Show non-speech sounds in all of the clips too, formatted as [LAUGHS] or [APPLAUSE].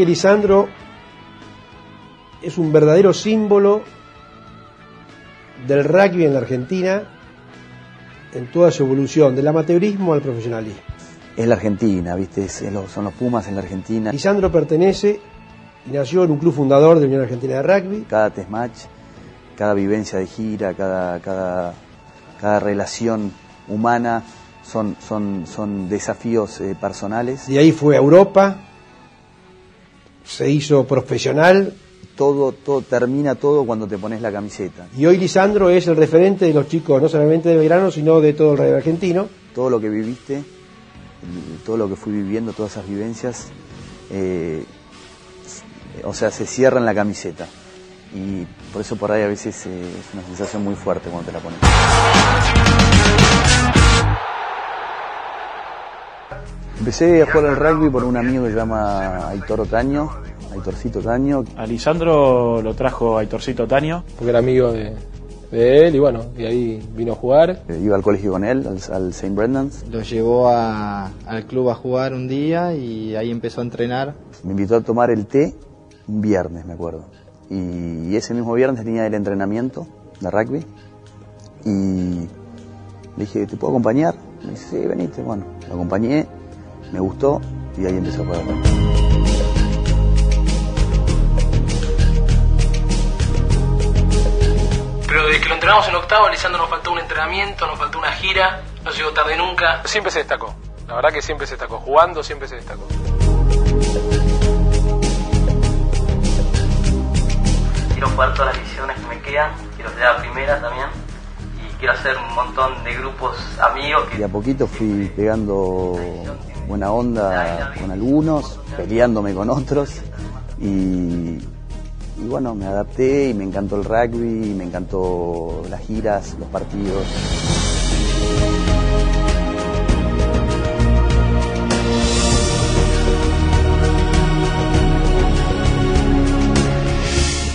que Lisandro es un verdadero símbolo del rugby en la Argentina en toda su evolución, del amateurismo al profesionalismo. Es la Argentina, ¿viste? Es- es lo- son los Pumas en la Argentina. Lisandro pertenece y nació en un club fundador de Unión Argentina de Rugby. Cada test match, cada vivencia de gira, cada, cada, cada relación humana son, son, son desafíos eh, personales. De ahí fue a Europa, se hizo profesional Todo, todo termina todo cuando te pones la camiseta. y hoy Lisandro es el referente de los chicos, no solamente de Belgrano, sino de todo el rugby argentino. Todo lo que viviste, el- todo lo que fui viviendo, todas esas vivencias, eh, o sea, se cierra en la camiseta. Y por eso por ahí a veces eh, es una sensación muy fuerte cuando te la pones. Empecé a jugar al rugby por un amigo que se llama Aitor Otaño, Aitorcito Otaño. A Lisandro lo trajo Aitorcito Taño. porque era amigo de, de él y bueno, y ahí vino a jugar. Eh, Iba al colegio con él, al, al St. Brendan's. Lo llevó a- al club a jugar un día y ahí empezó a entrenar. Me invitó a tomar el té un viernes, me acuerdo. Y ese mismo viernes tenía el entrenamiento de rugby. Y le dije, ¿te puedo acompañar? Me dice, sí, venite. Bueno, lo acompañé, me gustó y ahí empezó a jugar entrenamos en octavo, Lisandro nos faltó un entrenamiento, nos faltó una gira, no llegó tarde nunca. Siempre se destacó, la verdad que siempre se destacó, jugando siempre se destacó. Quiero jugar todas las divisiones que me quedan, quiero llegar a primera también y quiero hacer un montón de grupos amigos Y a poquito fui pegando buena onda con algunos, peleándome con otros. Y, y bueno, me adapté y me encantó el rugby, y me encantó las giras, los partidos.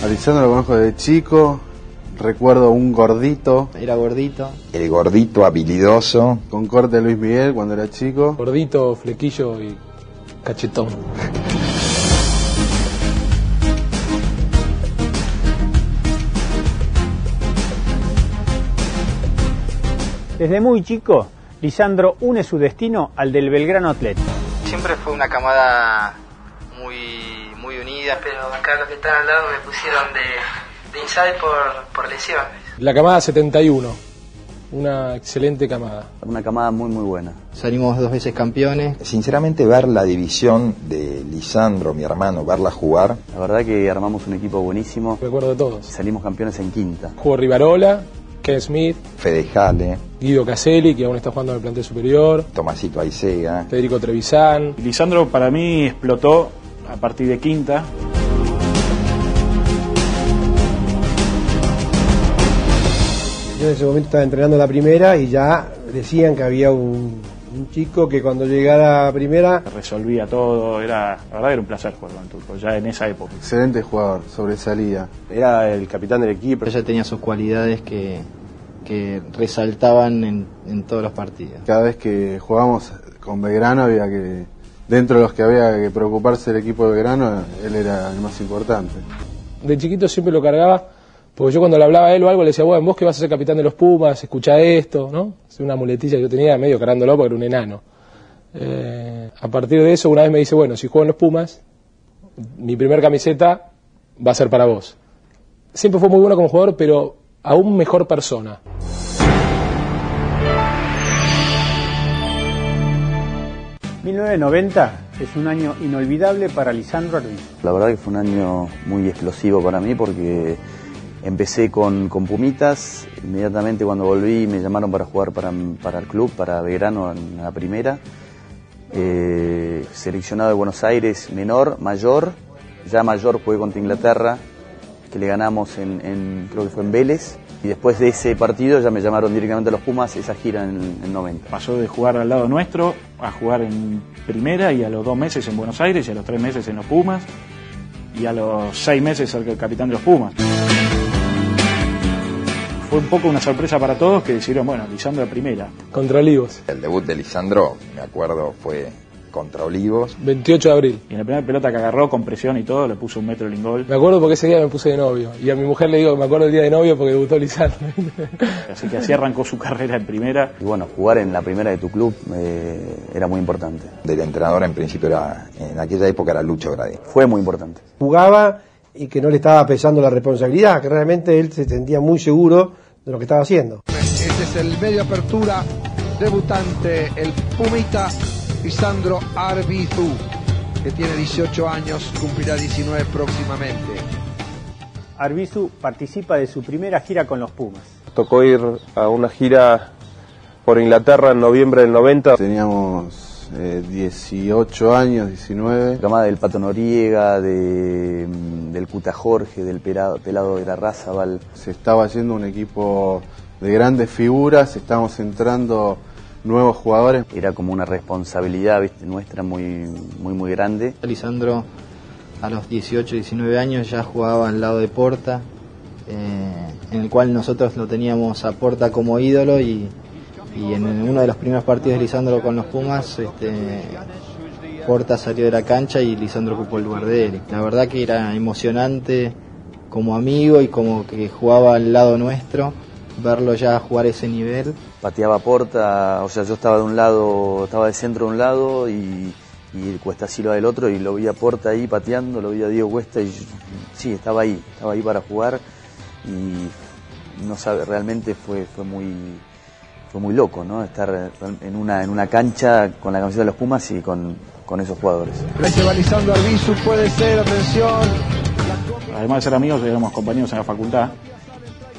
A Lisandro lo conozco desde chico, recuerdo un gordito Era gordito. El gordito habilidoso. con corte de Luis Miguel cuando era chico. Gordito, flequillo y cachetón. [LAUGHS] Desde muy chico, Lisandro une su destino al del Belgrano Atlético. Siempre fue una camada muy, muy unida. pero acá los que están al lado me pusieron de, de inside por, por lesiones. La camada 71, una excelente camada. Una camada muy muy buena. Salimos dos veces campeones. Sinceramente ver la división de Lisandro, mi hermano, verla jugar, La verdad que armamos un equipo buenísimo. Recuerdo de todos. Salimos campeones en quinta. Jugó Rivarola, Ken Smith, Fede Jale, Guido Caselli, que aún está jugando en el plantel superior, Tomasito Aicega, Federico Trevisan, Lisandro para mí explotó a partir de quinta. Yo en ese momento estaba entrenando la primera y ya decían que había un, un chico que cuando llegara a primera Resolvía todo, era, la verdad era un placer jugar con el turco, ya en esa época. Excelente jugador, sobresalía. era el capitán del equipo. Ella tenía sus cualidades que, que resaltaban en, en todos los partidos. Cada vez que jugábamos con Belgrano había que, dentro de los que había que preocuparse el equipo de Belgrano, él era el más importante. de chiquito siempre lo cargaba, porque yo cuando le hablaba a él o algo le decía, bueno, vos que vas a ser capitán de los Pumas, escucha esto, ¿no? Es una muletilla que yo tenía medio cargándolo porque era un enano. Eh, a partir de eso, una vez me dice, bueno, si juego en los Pumas, mi primer camiseta va a ser para vos. Siempre fue muy bueno como jugador, pero aún mejor persona. ...1990 es un año inolvidable para Lisandro Arbizu. La verdad que fue un año muy explosivo para mí porque empecé con, con Pumitas, inmediatamente cuando volví me llamaron para jugar para, para el club, para Belgrano en la primera, Eh, seleccionado de Buenos Aires menor, mayor, ya mayor jugué contra Inglaterra, que le ganamos en, creo que fue en Vélez, y después de ese partido ya me llamaron directamente a los Pumas, esa gira en, en 90. Pasó de jugar al lado nuestro a jugar en primera y a los dos meses en Buenos Aires y a los tres meses en los Pumas y a los seis meses ser el capitán de los Pumas. Fue un poco una sorpresa para todos que decidieron, bueno, Lisandro a primera. Contra Olivos. el debut de Lisandro, me acuerdo, fue contra Olivos. 28 de abril. Y en la primera pelota que agarró con presión y todo, le puso un metro el ingol. Me acuerdo porque ese día me puse de novio. Y a mi mujer le digo me acuerdo el día de novio porque debutó Lisandro. [LAUGHS] Así que así arrancó su carrera en primera. Y bueno, jugar en la primera de tu club eh, era muy importante. Del entrenador en principio era, en aquella época era Lucho Gradi. Fue muy importante. Jugaba y que no le estaba pesando la responsabilidad, que realmente él se sentía muy seguro de lo que estaba haciendo. Este es el medio apertura debutante, el Pumita Lisandro Arbizu, que tiene 18 años, cumplirá 19 próximamente. Arbizu participa de su primera gira con los Pumas. Tocó ir a una gira por Inglaterra en noviembre del 90. Teníamos eh, 18 años, 19. Camada del Pato Noriega, de, del Cuta Jorge, del Pelado, pelado de la Razabal. Se estaba haciendo un equipo de grandes figuras, estábamos entrando nuevos jugadores. Era como una responsabilidad ¿viste? nuestra muy, muy, muy grande. Lisandro a los 18, 19 años ya jugaba al lado de Porta, eh, en el cual nosotros lo teníamos a Porta como ídolo y, y en uno de los primeros partidos de Lisandro con los Pumas, este, Porta salió de la cancha y Lisandro ocupó el lugar de él. La verdad que era emocionante como amigo y como que jugaba al lado nuestro verlo ya jugar ese nivel. Pateaba Porta, o sea, yo estaba de un lado, estaba de centro de un lado y, y Cuesta Silva del otro y lo vi a Porta ahí pateando, lo vi a Diego Cuesta y sí, estaba ahí, estaba ahí para jugar y no sabe, realmente fue, fue muy fue muy loco, ¿no? Estar en una, en una cancha con la camiseta de los Pumas y con, con esos jugadores. Recializando Arbizu puede ser, atención. Además de ser amigos, éramos compañeros en la facultad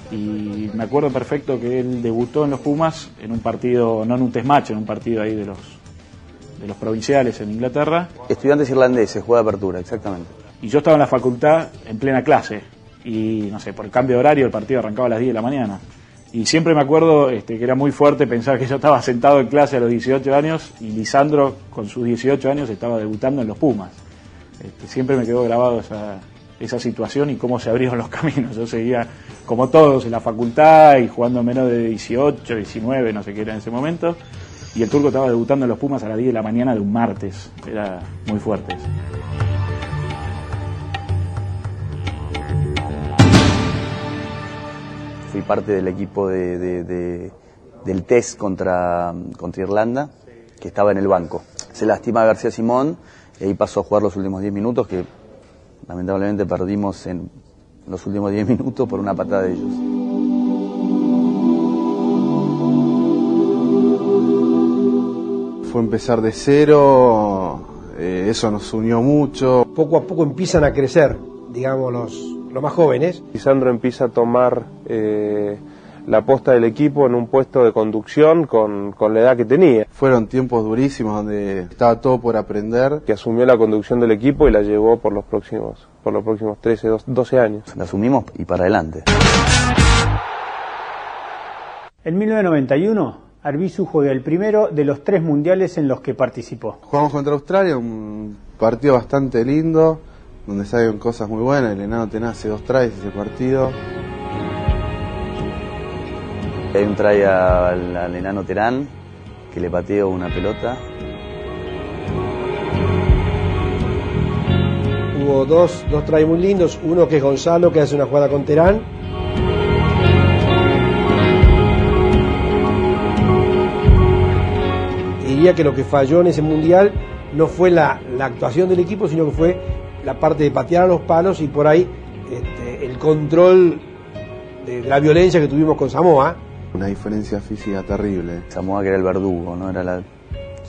y me acuerdo perfecto que él debutó en los Pumas en un partido, no en un test match, en un partido ahí de los, de los provinciales en Inglaterra. Estudiantes irlandeses, juega de apertura, exactamente. Y yo estaba en la facultad en plena clase y no sé, por el cambio de horario el partido arrancaba a las 10 de la mañana. Y siempre me acuerdo este, que era muy fuerte pensar que yo estaba sentado en clase a los 18 años y Lisandro con sus 18 años estaba debutando en los Pumas. Este, siempre me quedó grabado esa, esa situación y cómo se abrieron los [LAUGHS] caminos. Yo seguía como todos en la facultad y jugando menos de 18, 19, no sé qué era en ese momento. Y el turco estaba debutando en los Pumas a las 10 de la mañana de un martes. Era muy fuerte. Fui parte del equipo de, de, de, del test contra, contra Irlanda, que estaba en el banco. Se lastima García Simón y ahí pasó a jugar los últimos 10 minutos, que lamentablemente perdimos en los últimos 10 minutos por una patada de ellos. Fue empezar de cero, eh, eso nos unió mucho. Poco a poco empiezan a crecer, digamos, los, los más jóvenes. Lisandro empieza a tomar eh, la posta del equipo en un puesto de conducción con, con, la edad que tenía. Fueron tiempos durísimos donde estaba todo por aprender. Que asumió la conducción del equipo y la llevó por los próximos, por los próximos 13, 12 años. La asumimos y para adelante. En 1991, Arbizu juega el primero de los tres mundiales en los que participó. Jugamos contra Australia, un partido bastante lindo, donde salen cosas muy buenas. El enano Tenaz hace dos tries ese partido. Hay un try al, al, enano Terán que le pateó una pelota. Hubo dos, dos tries muy lindos, uno que es Gonzalo que hace una jugada con Terán. Diría que lo que falló en ese mundial no fue la, la, actuación del equipo, sino que fue la parte de patear a los palos y por ahí este, el control de la violencia que tuvimos con Samoa una diferencia física terrible. Samoa que era el verdugo, ¿no? Era la,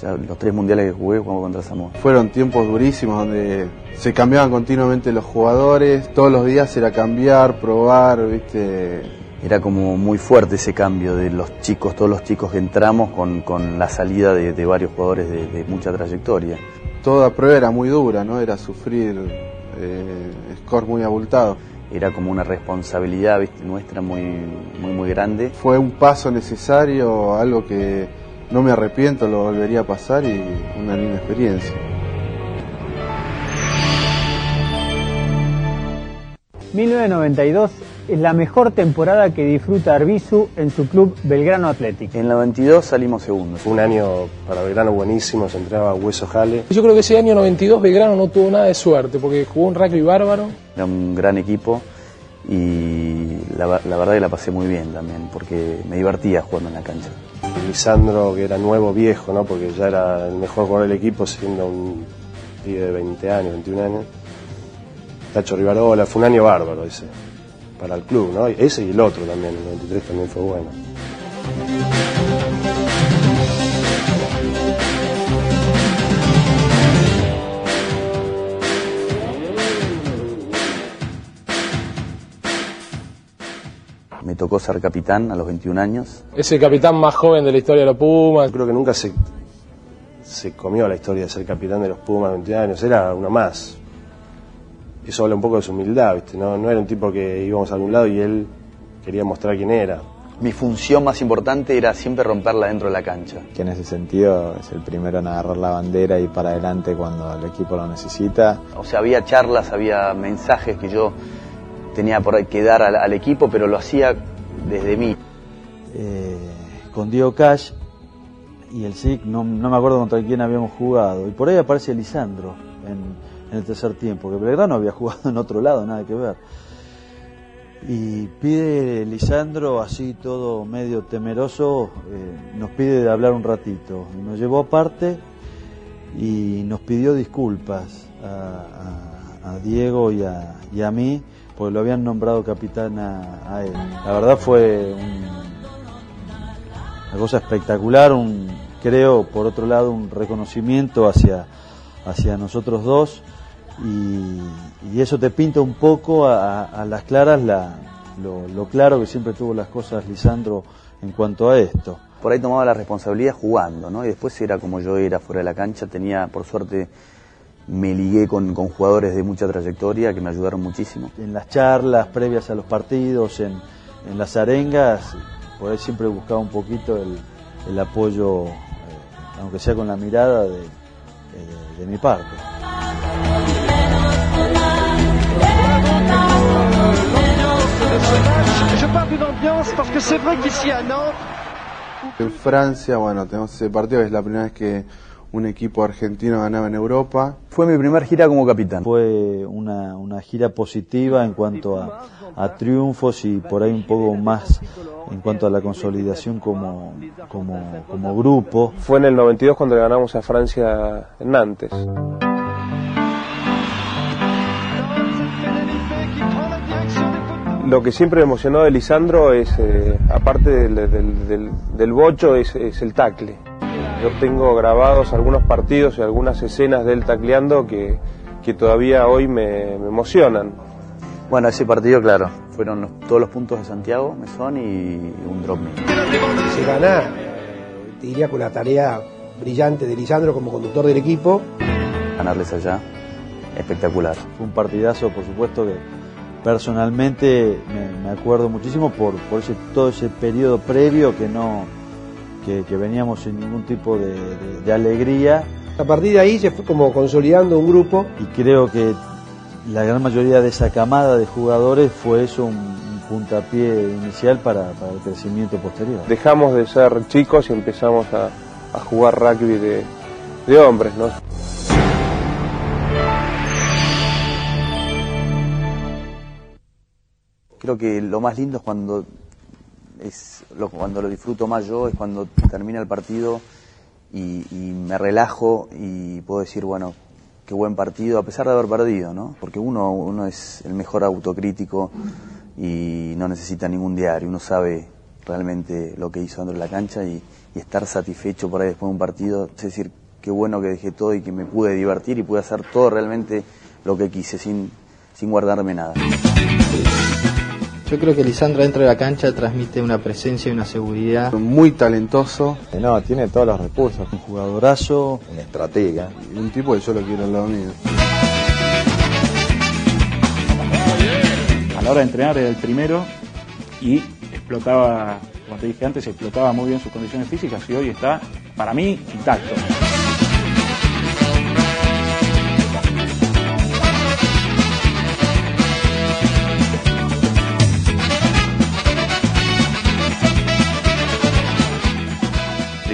ya los tres mundiales que jugué jugamos contra Samoa. Fueron tiempos durísimos donde se cambiaban continuamente los jugadores, todos los días era cambiar, probar, viste. Era como muy fuerte ese cambio de los chicos, todos los chicos que entramos con, con la salida de, de varios jugadores de, de, mucha trayectoria. Toda prueba era muy dura, ¿no? Era sufrir eh, score muy abultado era como una responsabilidad ¿viste? nuestra muy, muy, muy grande. Fue un paso necesario, algo que no me arrepiento, lo volvería a pasar y una linda experiencia. ...1992, es la mejor temporada que disfruta Arbizu en su club Belgrano Athletic. En la 22 salimos segundos. Fue un año para Belgrano buenísimo, se entrenaba Hueso Jale. Yo creo que ese año 92 Belgrano no tuvo nada de suerte porque jugó un rugby bárbaro. Era un gran equipo y la, la verdad que la pasé muy bien también porque me divertía jugando en la cancha. Lisandro, que era nuevo, viejo, ¿no? porque ya era el mejor jugador del equipo siendo un pibe de 20 años, 21 años. Tacho Rivarola, fue un año bárbaro ese para el club, ¿no? Ese y el otro también, el 93 también fue bueno. Me tocó ser capitán a los 21 años. Es el capitán más joven de la historia de los Pumas. Creo que nunca se, se comió la historia de ser capitán de los Pumas a 21 años, era uno más. Eso habla un poco de su humildad, ¿viste? No, no era un tipo que íbamos a algún lado y él quería mostrar quién era. Mi función más importante era siempre romperla dentro de la cancha. Que en ese sentido es el primero en agarrar la bandera y para adelante cuando el equipo lo necesita. O sea, había charlas, había mensajes que yo tenía por ahí que dar al, al equipo, pero lo hacía desde mí. Eh, con Diego Cash y el SIC, no, no, me acuerdo contra quién habíamos jugado. Y por ahí aparece Lisandro en, en el tercer tiempo, que Belgrano había jugado en otro lado, nada que ver. Y pide Lisandro, así todo medio temeroso, eh, nos pide de hablar un ratito. Nos llevó aparte y nos pidió disculpas a, Diego y a, mí porque lo habían nombrado capitán a, a él. La verdad fue un, una cosa espectacular, un, creo por otro lado un reconocimiento hacia, hacia nosotros dos y, y eso te pinta un poco a, a las claras la, lo, lo, claro que siempre tuvo las cosas Lisandro en cuanto a esto. Por ahí tomaba la responsabilidad jugando, ¿no? Y después era como yo era fuera de la cancha, tenía por suerte me ligué con, con, jugadores de mucha trayectoria que me ayudaron muchísimo. En las charlas previas a los partidos, en, en las arengas, por ahí siempre buscaba un poquito el, el apoyo, eh, aunque sea con la mirada, de, de, de mi parte. Je parle d'une ambiance parce que c'est vrai qu'ici à Nantes. En Francia, bueno, tenemos ese partido, es la primera vez que un equipo argentino ganaba en Europa. Fue mi primer gira como capitán. Fue una, una gira positiva en cuanto a, a, triunfos y por ahí un poco más en cuanto a la consolidación como, como, como grupo. Fue en el 92 cuando le ganamos a Francia en Nantes. Lo que siempre me emocionó de Lisandro es, eh, aparte del, del, del, del bocho, es, es el tacle. Yo tengo grabados algunos partidos y algunas escenas de él tacleando que, que todavía hoy me, me, emocionan. Bueno, ese partido, claro, fueron los, todos los puntos de Santiago, Mesón y un drop mío. Se gana, te diría con la tarea brillante de Lisandro como conductor del equipo. Ganarles allá, espectacular. Fue un partidazo, por supuesto, que personalmente me, me acuerdo muchísimo por, por ese, todo ese periodo previo que no que, que veníamos sin ningún tipo de, de, de, alegría. A partir de ahí se fue como consolidando un grupo. Y creo que la gran mayoría de esa camada de jugadores fue eso un, un puntapié inicial para, para, el crecimiento posterior. Dejamos de ser chicos y empezamos a, a jugar rugby de, de hombres, ¿no? Creo que lo más lindo es cuando es lo, cuando lo disfruto más yo es cuando termina el partido y, me relajo y puedo decir, bueno, qué buen partido, a pesar de haber perdido, ¿no? Porque uno, uno es el mejor autocrítico y no necesita ningún diario, uno sabe realmente lo que hizo dentro de la cancha y, y estar satisfecho por ahí después de un partido, es decir, qué bueno que dejé todo y que me pude divertir y pude hacer todo realmente lo que quise sin, sin guardarme nada. Yo creo que Lisandro dentro de la cancha transmite una presencia y una seguridad. Muy talentoso. No, tiene todos los recursos. Un jugadorazo. Un estratega. Un tipo que yo lo quiero al lado mío. A la hora de entrenar era el primero y explotaba, como te dije antes, explotaba muy bien sus condiciones físicas y hoy está, para mí, intacto.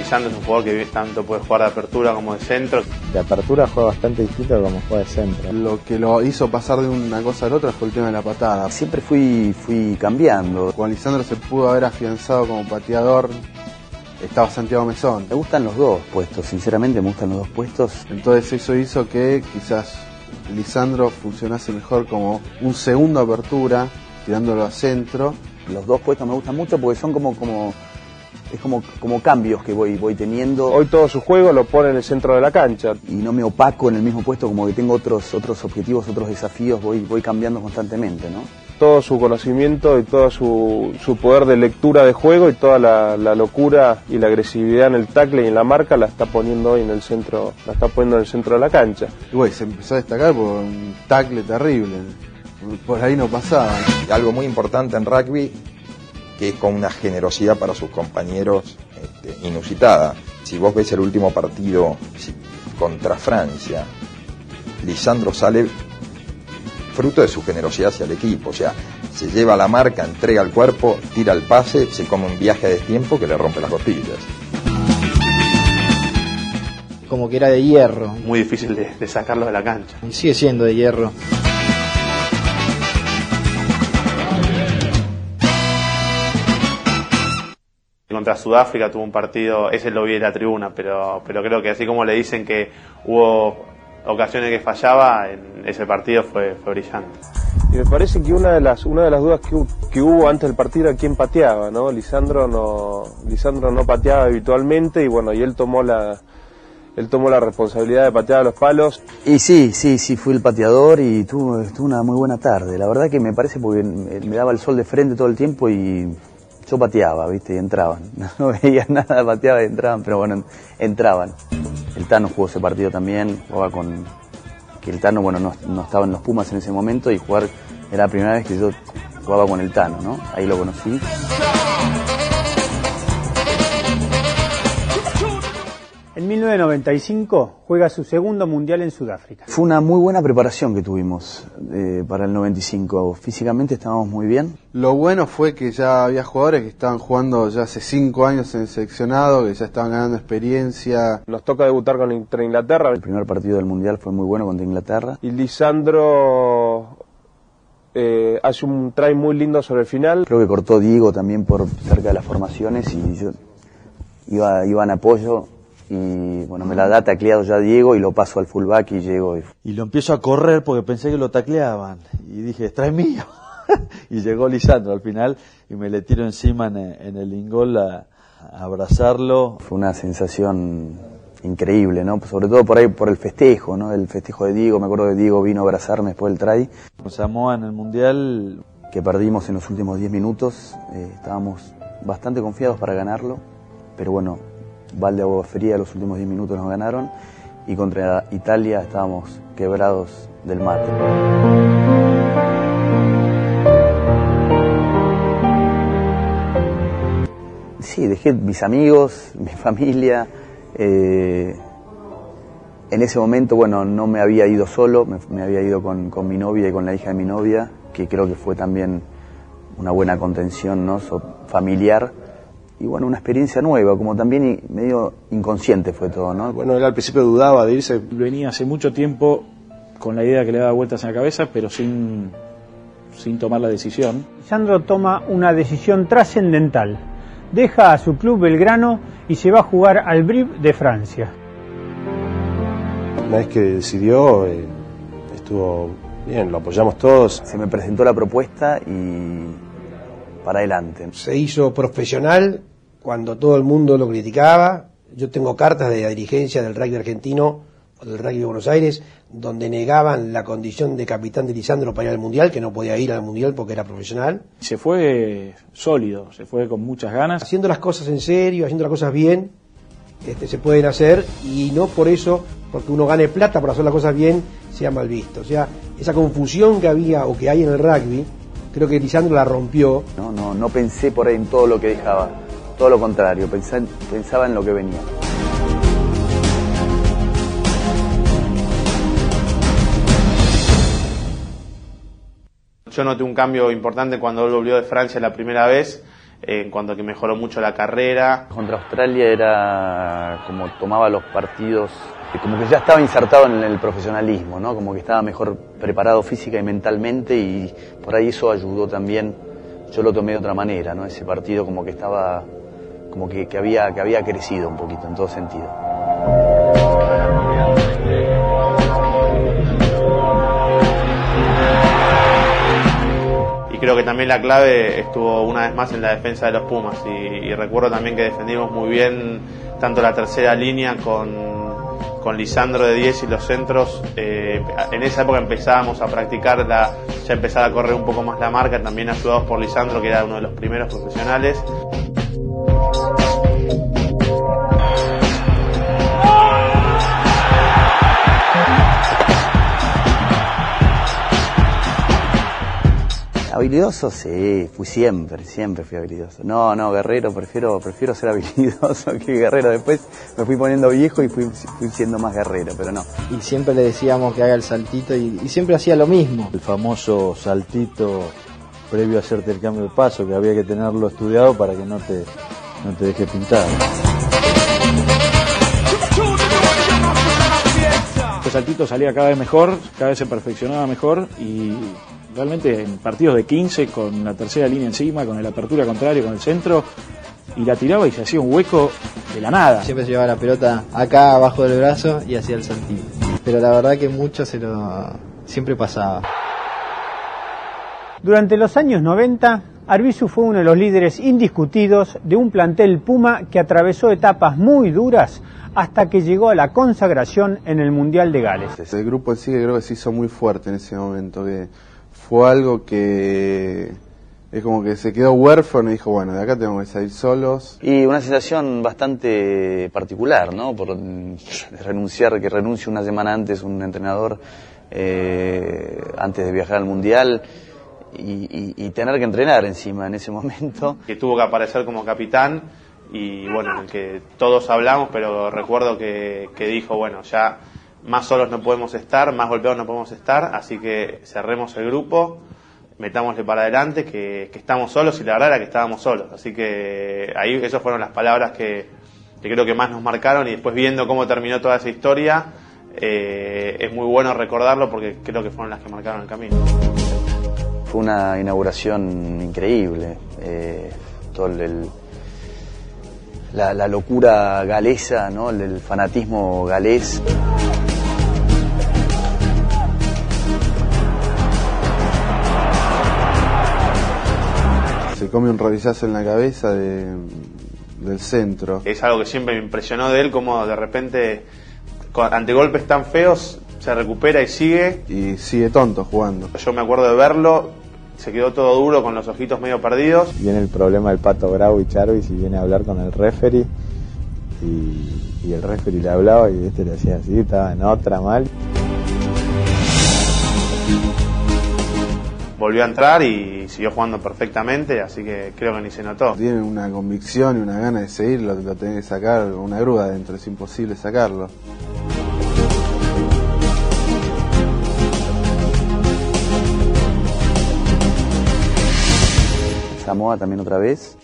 Lisandro es un jugador que tanto puede jugar de apertura como de centro. De apertura juega bastante distinto a como juega de centro. Lo que lo hizo pasar de una cosa a la otra fue el tema de la patada. Siempre fui, fui cambiando. Cuando Lisandro se pudo haber afianzado como pateador, estaba Santiago Mesón. Me gustan los dos puestos, sinceramente me gustan los dos puestos. Entonces eso hizo que quizás Lisandro funcionase mejor como un segundo apertura, tirándolo a centro. Los dos puestos me gustan mucho porque son como, como es como, como cambios que voy, voy teniendo. Hoy todo su juego lo pone en el centro de la cancha. Y no me opaco en el mismo puesto, como que tengo otros, otros objetivos, otros desafíos, voy, voy cambiando constantemente, ¿no? Todo su conocimiento y todo su, su poder de lectura de juego y toda la, la, locura y la agresividad en el tackle y en la marca la está poniendo hoy en el centro, la está poniendo en el centro de la cancha. Y güey, se empezó a destacar por un tackle terrible. Por ahí no pasaba. Algo muy importante en rugby que es con una generosidad para sus compañeros este, inusitada. Si vos ves el último partido contra Francia, Lisandro sale fruto de su generosidad hacia el equipo, o sea, se lleva la marca, entrega el cuerpo, tira el pase, se come un viaje de tiempo que le rompe las costillas. Como que era de hierro. Muy difícil de, de sacarlo de la cancha. Y sigue siendo de hierro. Contra Sudáfrica tuvo un partido, ese lo vi en la tribuna, pero, pero creo que así como le dicen que hubo ocasiones que fallaba, en ese partido fue, fue brillante. Y me parece que una de las, una de las dudas que, que, hubo antes del partido era quién pateaba, ¿no? Lisandro no, Lisandro no pateaba habitualmente y bueno, y él tomó la, él tomó la responsabilidad de patear a los palos. Y sí, sí, sí, fui el pateador y tuvo, tuvo una muy buena tarde. La verdad que me parece porque me daba el sol de frente todo el tiempo y yo pateaba, ¿viste? Y entraban. [LAUGHS] No veía nada, pateaba y entraban, pero bueno, entraban. El Tano jugó ese partido también, jugaba con... Que el Tano, bueno, no, no, estaba en los Pumas en ese momento y jugar era la primera vez que yo jugaba con el Tano, ¿no? Ahí lo conocí. En 1995 juega su segundo mundial en Sudáfrica. Fue una muy buena preparación que tuvimos eh, para el 95. Físicamente estábamos muy bien. Lo bueno fue que ya había jugadores que estaban jugando ya hace cinco años en el seleccionado, que ya estaban ganando experiencia. Nos toca debutar contra Inglaterra. El primer partido del mundial fue muy bueno contra Inglaterra. Y Lisandro eh, hace un try muy lindo sobre el final. Creo que cortó Diego también por cerca de las formaciones y yo iba, iba en apoyo y bueno, me la da tacleado ya Diego y lo paso al fullback y llego. Y, y lo empiezo a correr porque pensé que lo tacleaban y dije, trae mío. [LAUGHS] y llegó Lisandro al final y me le tiro encima en, en el ingol a, a, abrazarlo. Fue una sensación increíble, ¿no? Sobre todo por ahí, por el festejo, ¿no? El festejo de Diego, me acuerdo que Diego vino a abrazarme después del try. Samoa en el Mundial. Que perdimos en los últimos 10 minutos, eh, estábamos bastante confiados para ganarlo, pero bueno, Valde Agua Fría los últimos 10 minutos nos ganaron y contra Italia estábamos quebrados del mate. Sí, dejé mis amigos, [LAUGHS] mi familia. Eh, en ese momento, bueno, no me había ido solo, me, había ido con, con, mi novia y con la hija de mi novia, que creo que fue también una buena contención ¿no? familiar y bueno, una experiencia nueva, como también medio inconsciente fue todo, ¿no? Bueno, él al principio dudaba de irse. Venía hace mucho tiempo con la idea que le daba vueltas en la cabeza, pero sin, sin tomar la decisión. Sandro toma una decisión trascendental. Deja a su club Belgrano y se va a jugar al Brive de Francia. Una vez que decidió, eh, estuvo bien, lo apoyamos todos. Se me presentó la propuesta y para adelante. Se hizo profesional cuando todo el mundo lo criticaba. Yo tengo cartas de la dirigencia del rugby argentino o del rugby de Buenos Aires donde negaban la condición de capitán de Lisandro para ir al Mundial, que no podía ir al Mundial porque era profesional. Se fue sólido, se fue con muchas ganas. Haciendo las cosas en serio, haciendo las cosas bien, este, se pueden hacer y no por eso, porque uno gane plata por hacer las cosas bien, sea mal visto. O sea, esa confusión que había o que hay en el rugby, creo que Lisandro la rompió. No, no, no pensé por ahí en todo lo que dejaba, todo lo contrario, pensé, pensaba en lo que venía. Yo noté un cambio importante cuando él volvió de Francia la primera vez. En cuanto a que mejoró mucho la carrera. Contra Australia era como tomaba los partidos, como que ya estaba insertado en el profesionalismo, ¿no? Como que estaba mejor preparado física y mentalmente y por ahí eso ayudó también. Yo lo tomé de otra manera, ¿no? Ese partido como que estaba, como que, que había, que había crecido un poquito en todo sentido. Creo que también la clave estuvo una vez más en la defensa de los Pumas y, recuerdo también que defendimos muy bien tanto la tercera línea con, con Lisandro de 10 y los centros. Eh, en esa época empezábamos a practicar, ya empezaba a correr un poco más la marca, también ayudados por Lisandro que era uno de los primeros profesionales. Habilidoso, sí, fui siempre, siempre fui habilidoso. No, no, guerrero, prefiero, prefiero ser [LAUGHS] habilidoso que guerrero. Después me fui poniendo viejo y fui, fui siendo más guerrero, pero no. Y siempre le decíamos que haga el saltito y, y siempre hacía lo mismo. El famoso saltito previo a hacerte el cambio de paso, que había que tenerlo estudiado para que no te, no te deje pintar. Este saltito salía cada vez mejor, cada vez se perfeccionaba mejor y realmente en partidos de 15 con la tercera línea encima, con la apertura contraria, con el centro, y la tiraba y se hacía un hueco de la nada. Siempre se llevaba la pelota acá abajo del brazo y hacía el saltito. Pero la verdad que mucho se lo siempre pasaba. Durante los años 90, Arbizu fue uno de los líderes indiscutidos de un plantel Puma que atravesó etapas muy duras hasta que llegó a la consagración en el Mundial de Gales. El grupo en sí que creo que se hizo muy fuerte en ese momento, que fue algo que es como que se quedó huérfano y dijo, bueno, de acá tenemos que salir solos. Y una sensación bastante particular, ¿no? Por renunciar, que renuncie una semana antes un entrenador eh, antes de viajar al Mundial. Y, y, y, tener que entrenar encima en ese momento. Que tuvo que aparecer como capitán y bueno, en el que todos hablamos, pero recuerdo que, que dijo, bueno, ya más solos no podemos estar, más golpeados no podemos estar, así que cerremos el grupo, metámosle para adelante, que, estamos solos y la verdad era que estábamos solos. Así que ahí esas fueron las palabras que, creo que más nos marcaron y después viendo cómo terminó toda esa historia, eh, es muy bueno recordarlo porque creo que fueron las que marcaron el camino. Fue una inauguración increíble, eh, todo el, la, locura galesa, ¿no? el, el fanatismo galés. Come un rodillazo en la cabeza de, del centro. Es algo que siempre me impresionó de él, como de repente, ante golpes tan feos, se recupera y sigue. Y sigue tonto jugando. Yo me acuerdo de verlo, se quedó todo duro con los ojitos medio perdidos. Viene el problema del Pato Bravo y Charvis y viene a hablar con el referee y, y el referee le hablaba y este le hacía así, estaba en otra mal. Volvió a entrar y siguió jugando perfectamente, así que creo que ni se notó. Tiene una convicción y una gana de seguir, lo, lo tenés que sacar, una grúa adentro, es imposible sacarlo. Samoa también otra vez.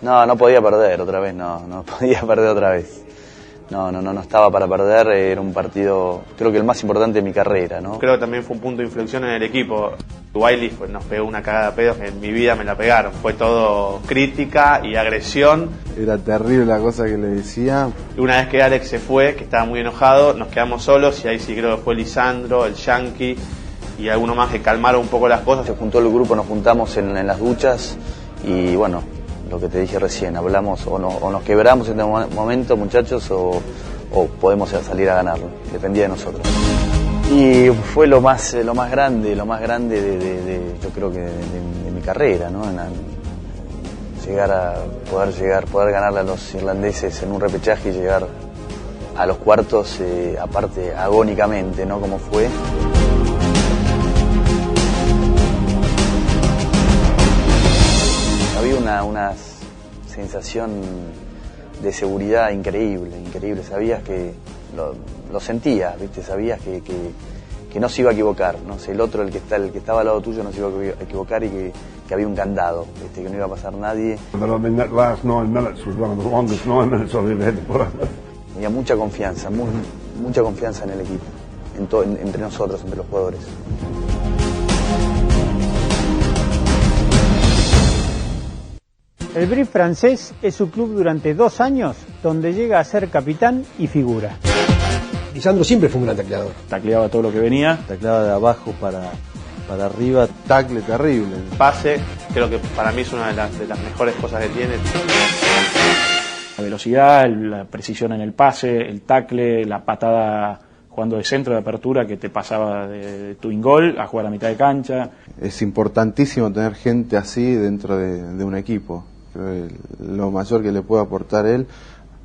No, no podía perder otra vez, no, no [LAUGHS] podía perder otra vez. No, no, no, no estaba para perder, era un partido, creo que el más importante de mi carrera, ¿no? Creo que también fue un punto de inflexión en el equipo. Wiley pues, nos pegó una cagada de pedos que en mi vida me la pegaron. Fue todo crítica y agresión. Era terrible la cosa que le decía. Y una vez que Alex se fue, que estaba muy enojado, nos quedamos solos y ahí sí creo que fue Lisandro, el Yankee y alguno más que calmaron un poco las cosas. Se juntó el grupo, nos juntamos en, en las duchas y bueno, lo que te dije recién, hablamos o, no, o nos quebramos en este momento muchachos o, podemos salir a ganarlo, dependía de nosotros. Y fue lo más, lo más grande, lo más grande de, yo creo que de, mi carrera, ¿no? En, en llegar a poder llegar, poder ganarle a los irlandeses en un repechaje y llegar a los cuartos, eh, aparte agónicamente, ¿no? Como fue. Una, una, sensación de seguridad increíble, increíble. Sabías que lo, lo sentías, ¿viste? Sabías que, que, que no se iba a equivocar, no sé, el otro, el que, está, el que estaba al lado tuyo no se iba a equivocar y que, que había un candado, este, que no iba a pasar nadie. Había mucha confianza, mu- mucha confianza en el equipo, en to- en- entre nosotros, entre los jugadores. El Brief francés es su club durante dos años, donde llega a ser capitán y figura. Lisandro siempre fue un gran tacleador. Tacleaba todo lo que venía. Tacleaba de abajo para, para arriba. Tacle terrible. Pase, creo que para mí es una de las, de las mejores cosas que tiene. La velocidad, el- la precisión en el pase, el tackle, la patada jugando de centro de apertura que te pasaba de, de tu ingol a jugar a mitad de cancha. Es importantísimo tener gente así dentro de, de un equipo. Creo que lo mayor que le puede aportar él,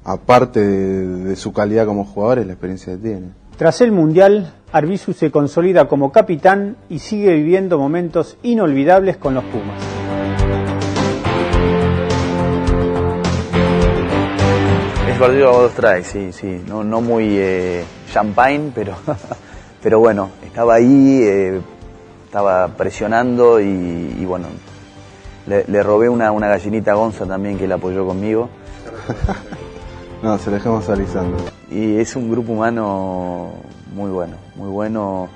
aparte de, de su calidad como jugador, es la experiencia que tiene. Tras el Mundial, Arbizu se consolida como capitán y sigue viviendo momentos inolvidables con los Pumas. Es partido a dos traes, sí, sí, no, no muy eh, champagne, pero, [LAUGHS] pero bueno, estaba ahí, eh, estaba presionando y, y bueno, le, le robé una, una gallinita a Gonza también que la apoyó conmigo. [LAUGHS] No, se dejamos a Lisandro. Y es un grupo humano muy bueno, muy bueno,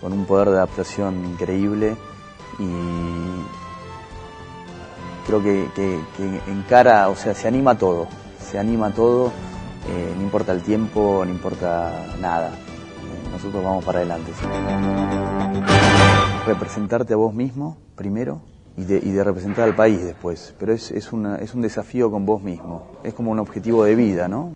con un poder de adaptación increíble y creo que, que- que encara, o sea, se anima a todo, se anima a todo, eh, no importa el tiempo, no importa nada, Eh, nosotros vamos para adelante. ¿sí? Representarte a vos mismo primero y de, y de representar al país después, pero es, es, una- es un desafío con vos mismo, es como un objetivo de vida, ¿no?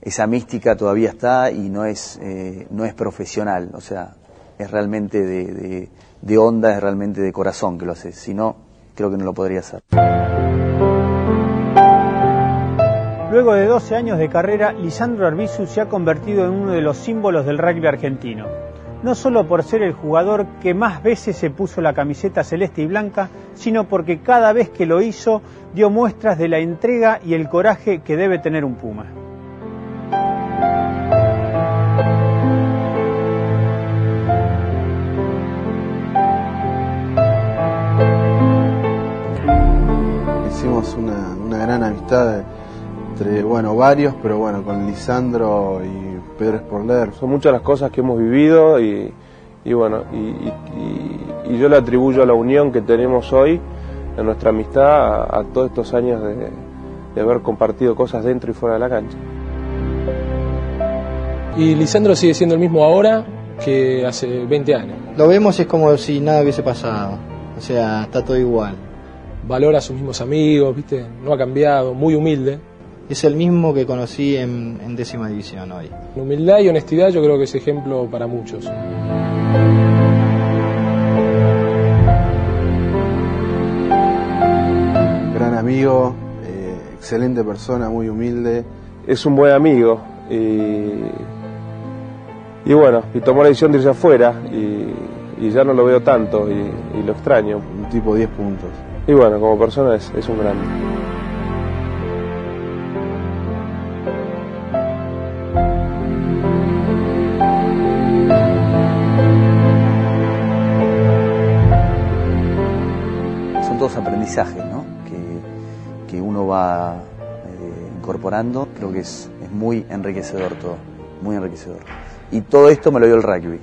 esa mística todavía está y no es, eh, no es profesional, o sea, es realmente de, de, de onda, es realmente de corazón que lo haces, si no, creo que no lo podría hacer. Luego de 12 años de carrera, Lisandro Arbizu se ha convertido en uno de los símbolos del rugby argentino. No solo por ser el jugador que más veces se puso la camiseta celeste y blanca, sino porque cada vez que lo hizo dio muestras de la entrega y el coraje que debe tener un Puma. Hicimos una, gran amistad entre, bueno, varios, pero bueno, con Lisandro y Pedro Sporler. Son muchas las cosas que hemos vivido y, y bueno, y, y- y- y yo le atribuyo a la unión que tenemos hoy en nuestra amistad a, a todos estos años de, de haber compartido cosas dentro y fuera de la cancha. Y Lisandro sigue siendo el mismo ahora que hace 20 años. Lo vemos y es como si nada hubiese pasado. O sea, está todo igual. Valora a sus mismos amigos, ¿viste? No ha cambiado, muy humilde. Es el mismo que conocí en, en décima división hoy. Humildad y honestidad yo creo que es ejemplo para muchos. Gran amigo, eh, excelente persona, muy humilde. Es un buen amigo y, y bueno, y tomó la decisión de irse afuera y, y ya no lo veo tanto y, y lo extraño. Un tipo 10 puntos. Y bueno, como persona es, es un grande. Todos aprendizajes, ¿no? Que, que uno va eh, incorporando, creo que es, es muy enriquecedor todo, muy enriquecedor. Y todo esto me lo dio el rugby.